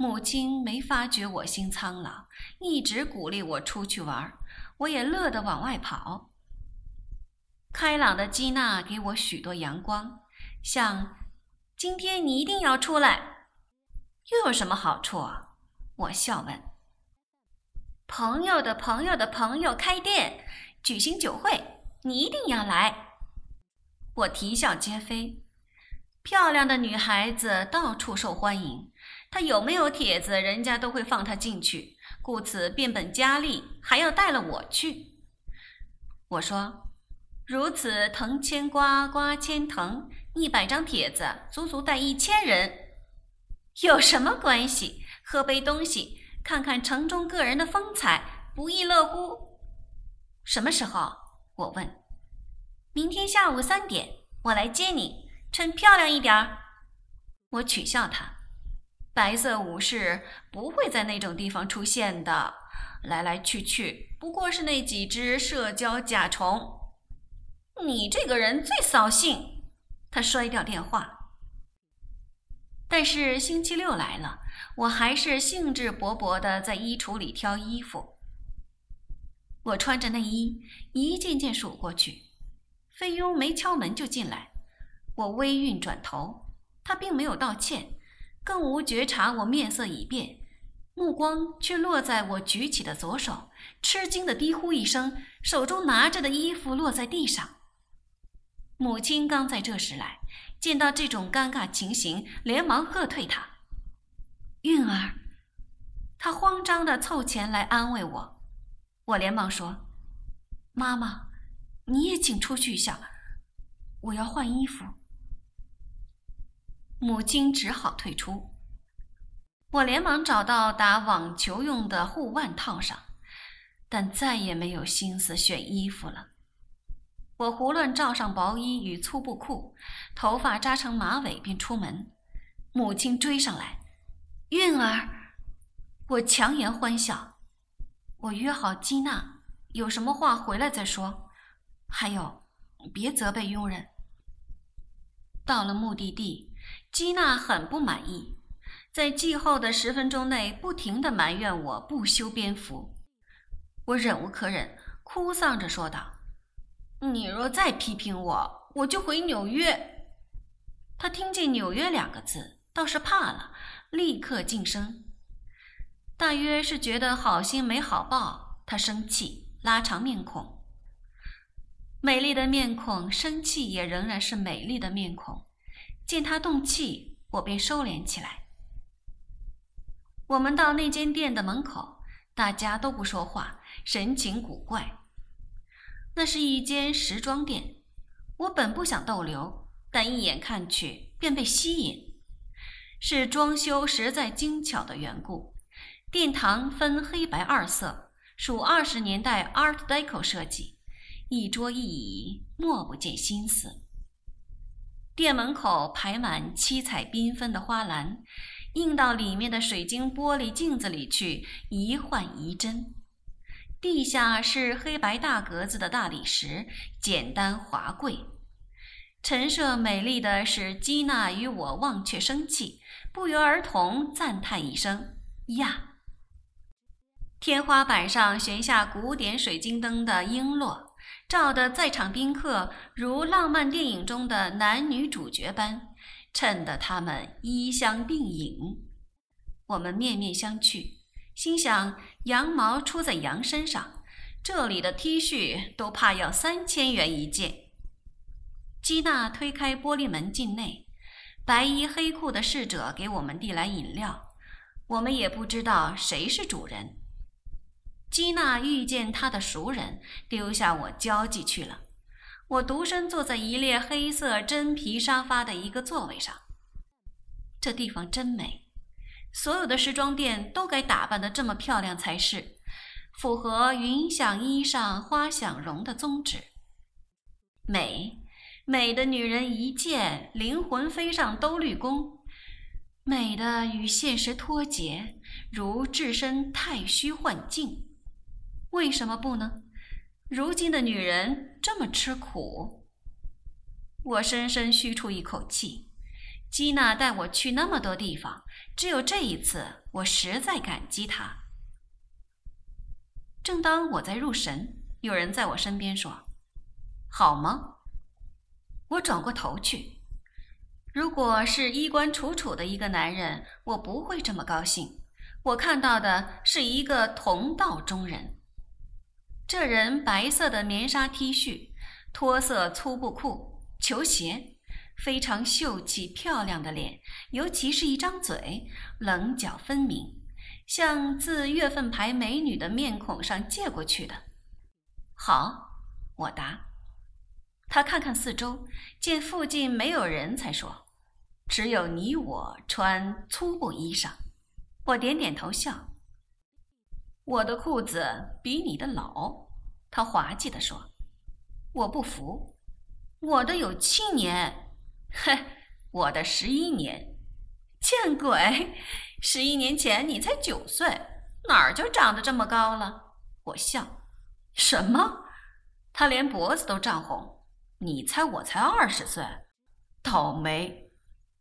母亲没发觉我心苍老，一直鼓励我出去玩，我也乐得往外跑。开朗的基娜给我许多阳光，像今天你一定要出来，又有什么好处？我笑问。朋友的朋友的朋友开店，举行酒会，你一定要来。我啼笑皆非。漂亮的女孩子到处受欢迎，他有没有帖子，人家都会放他进去，故此变本加厉，还要带了我去。我说：“如此藤牵瓜，瓜牵藤，一百张帖子足足带一千人，有什么关系？喝杯东西。”看看城中个人的风采，不亦乐乎？什么时候？我问。明天下午三点，我来接你，趁漂亮一点儿。我取笑他，白色武士不会在那种地方出现的，来来去去不过是那几只社交甲虫。你这个人最扫兴。他摔掉电话。但是星期六来了，我还是兴致勃勃地在衣橱里挑衣服。我穿着内衣，一件件数过去。菲佣没敲门就进来，我微晕转头，他并没有道歉，更无觉察我面色已变，目光却落在我举起的左手，吃惊地低呼一声，手中拿着的衣服落在地上。母亲刚在这时来。见到这种尴尬情形，连忙喝退他。韵儿，他慌张地凑前来安慰我。我连忙说：“妈妈，你也请出去一下，我要换衣服。”母亲只好退出。我连忙找到打网球用的护腕套上，但再也没有心思选衣服了。我胡乱罩上薄衣与粗布裤，头发扎成马尾，便出门。母亲追上来：“韵儿！”我强颜欢笑：“我约好基娜，有什么话回来再说。还有，别责备佣人。”到了目的地，基娜很不满意，在季后的十分钟内不停地埋怨我不修边幅。我忍无可忍，哭丧着说道。你若再批评我，我就回纽约。他听见“纽约”两个字，倒是怕了，立刻噤声。大约是觉得好心没好报，他生气，拉长面孔。美丽的面孔，生气也仍然是美丽的面孔。见他动气，我便收敛起来。我们到那间店的门口，大家都不说话，神情古怪。那是一间时装店，我本不想逗留，但一眼看去便被吸引。是装修实在精巧的缘故。殿堂分黑白二色，属二十年代 Art Deco 设计，一桌一椅，莫不见心思。店门口排满七彩缤纷的花篮，映到里面的水晶玻璃镜子里去，一幻一真。地下是黑白大格子的大理石，简单华贵。陈设美丽的使基娜与我忘却生气，不约而同赞叹一声：“呀！”天花板上悬下古典水晶灯的璎珞，照得在场宾客如浪漫电影中的男女主角般，衬得他们衣香鬓影。我们面面相觑。心想：羊毛出在羊身上，这里的 T 恤都怕要三千元一件。基娜推开玻璃门进内，白衣黑裤的侍者给我们递来饮料。我们也不知道谁是主人。基娜遇见她的熟人，丢下我交际去了。我独身坐在一列黑色真皮沙发的一个座位上。这地方真美。所有的时装店都该打扮得这么漂亮才是，符合“云想衣裳花想容”的宗旨。美，美的女人一见，灵魂飞上兜率宫；美的与现实脱节，如置身太虚幻境。为什么不呢？如今的女人这么吃苦。我深深吁出一口气。基娜带我去那么多地方，只有这一次，我实在感激她。正当我在入神，有人在我身边说：“好吗？”我转过头去。如果是衣冠楚楚的一个男人，我不会这么高兴。我看到的是一个同道中人。这人白色的棉纱 T 恤，脱色粗布裤，球鞋。非常秀气漂亮的脸，尤其是一张嘴，棱角分明，像自月份牌美女的面孔上借过去的。好，我答。他看看四周，见附近没有人，才说：“只有你我穿粗布衣裳。”我点点头笑。我的裤子比你的老，他滑稽地说。我不服，我的有七年。哼，我的十一年，见鬼！十一年前你才九岁，哪儿就长得这么高了？我笑。什么？他连脖子都涨红。你猜我才二十岁？倒霉！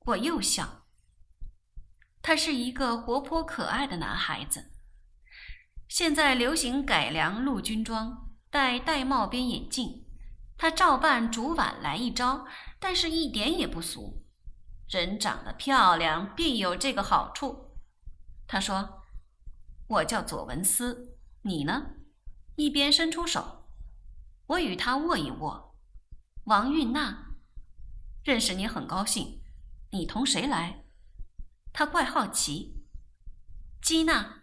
我又笑。他是一个活泼可爱的男孩子。现在流行改良陆军装，戴玳瑁边眼镜。他照办煮碗来一招。但是一点也不俗，人长得漂亮必有这个好处。他说：“我叫左文思，你呢？”一边伸出手，我与他握一握。王韵娜，认识你很高兴。你同谁来？他怪好奇。基娜，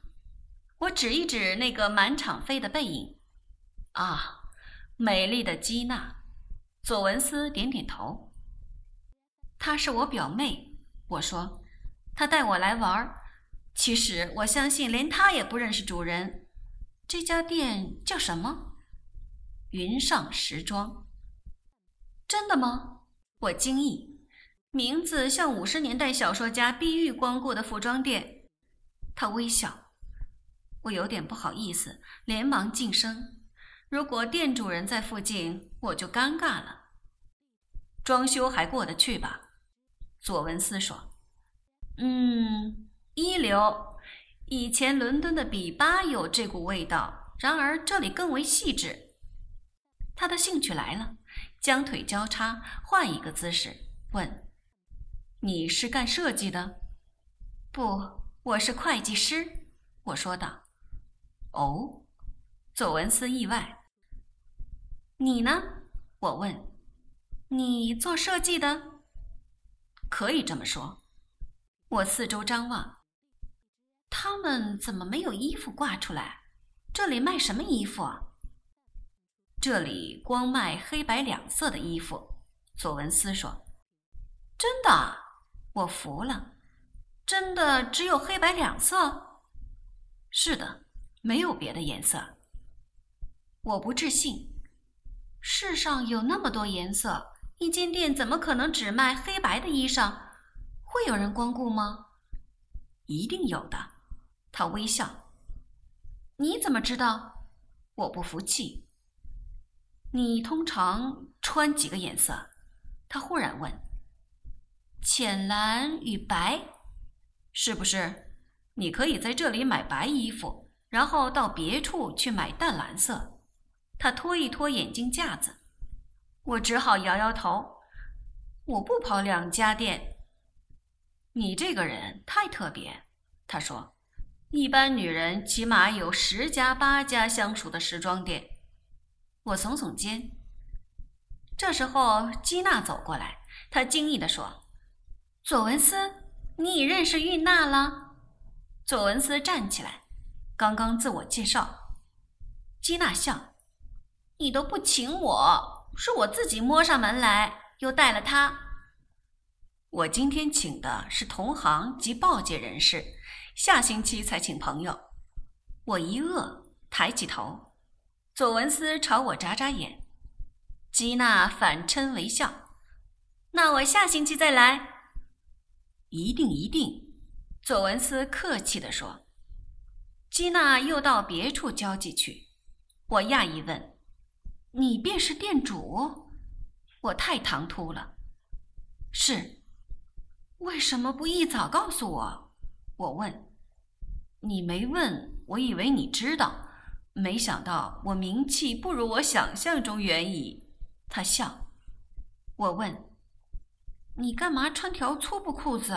我指一指那个满场飞的背影。啊，美丽的基娜。左文思点点头。她是我表妹，我说，她带我来玩儿。其实我相信，连她也不认识主人。这家店叫什么？云上时装。真的吗？我惊异，名字像五十年代小说家碧玉光顾的服装店。他微笑，我有点不好意思，连忙晋升。如果店主人在附近，我就尴尬了。装修还过得去吧？左文思说：“嗯，一流。以前伦敦的比巴有这股味道，然而这里更为细致。”他的兴趣来了，将腿交叉，换一个姿势，问：“你是干设计的？”“不，我是会计师。”我说道。“哦。”左文思意外。“你呢？”我问。“你做设计的？”可以这么说，我四周张望，他们怎么没有衣服挂出来？这里卖什么衣服啊？这里光卖黑白两色的衣服。左文思说：“真的？”我服了。真的只有黑白两色？是的，没有别的颜色。我不置信，世上有那么多颜色。一间店怎么可能只卖黑白的衣裳？会有人光顾吗？一定有的。他微笑。你怎么知道？我不服气。你通常穿几个颜色？他忽然问。浅蓝与白，是不是？你可以在这里买白衣服，然后到别处去买淡蓝色。他拖一拖眼镜架子。我只好摇摇头，我不跑两家店。你这个人太特别，他说，一般女人起码有十家八家相熟的时装店。我耸耸肩。这时候，基娜走过来，她惊异地说：“左文斯，你已认识玉娜了？”左文斯站起来，刚刚自我介绍。基娜笑：“你都不请我。”是我自己摸上门来，又带了他。我今天请的是同行及报界人士，下星期才请朋友。我一饿，抬起头，左文思朝我眨眨眼，基娜反嗔为笑。那我下星期再来。一定一定，左文思客气地说。基娜又到别处交际去。我讶异问。你便是店主，我太唐突了。是，为什么不一早告诉我？我问。你没问，我以为你知道。没想到我名气不如我想象中远矣。他笑。我问：“你干嘛穿条粗布裤子？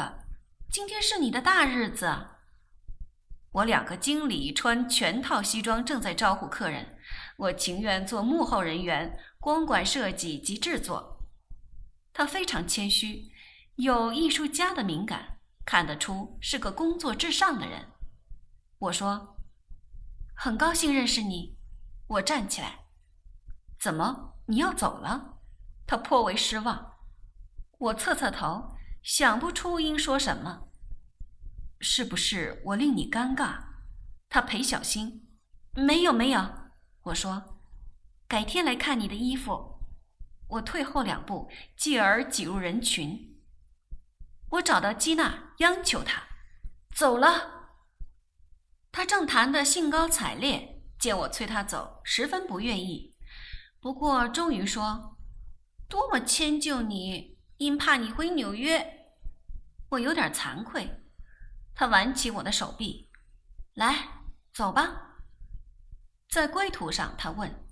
今天是你的大日子。”我两个经理穿全套西装，正在招呼客人。我情愿做幕后人员，光管设计及制作。他非常谦虚，有艺术家的敏感，看得出是个工作至上的人。我说。很高兴认识你，我站起来。怎么你要走了？他颇为失望。我侧侧头，想不出应说什么。是不是我令你尴尬？他陪小心。没有没有，我说，改天来看你的衣服。我退后两步，继而挤入人群。我找到基娜，央求她走了。他正谈得兴高采烈，见我催他走，十分不愿意。不过终于说：“多么迁就你，因怕你回纽约。”我有点惭愧。他挽起我的手臂：“来，走吧。”在归途上，他问：“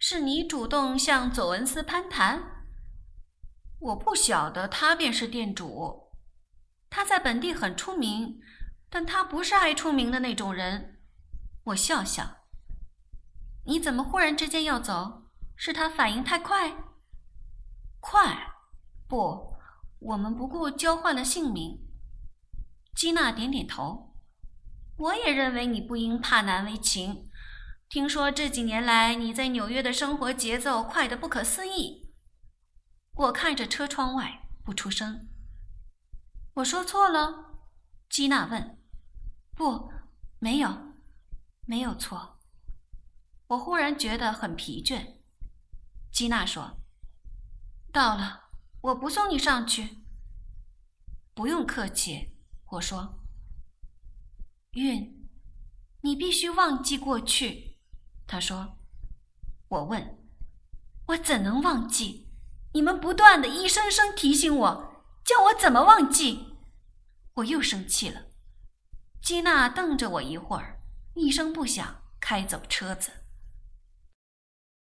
是你主动向佐文斯攀谈？”我不晓得他便是店主，他在本地很出名。但他不是爱出名的那种人，我笑笑。你怎么忽然之间要走？是他反应太快？快？不，我们不顾交换了姓名。基娜点点头。我也认为你不应怕难为情。听说这几年来你在纽约的生活节奏快得不可思议。我看着车窗外，不出声。我说错了？基娜问。不，没有，没有错。我忽然觉得很疲倦。基娜说：“到了，我不送你上去。”不用客气，我说。运，你必须忘记过去。他说。我问：“我怎能忘记？你们不断的一声声提醒我，叫我怎么忘记？”我又生气了。基娜瞪着我一会儿，一声不响开走车子。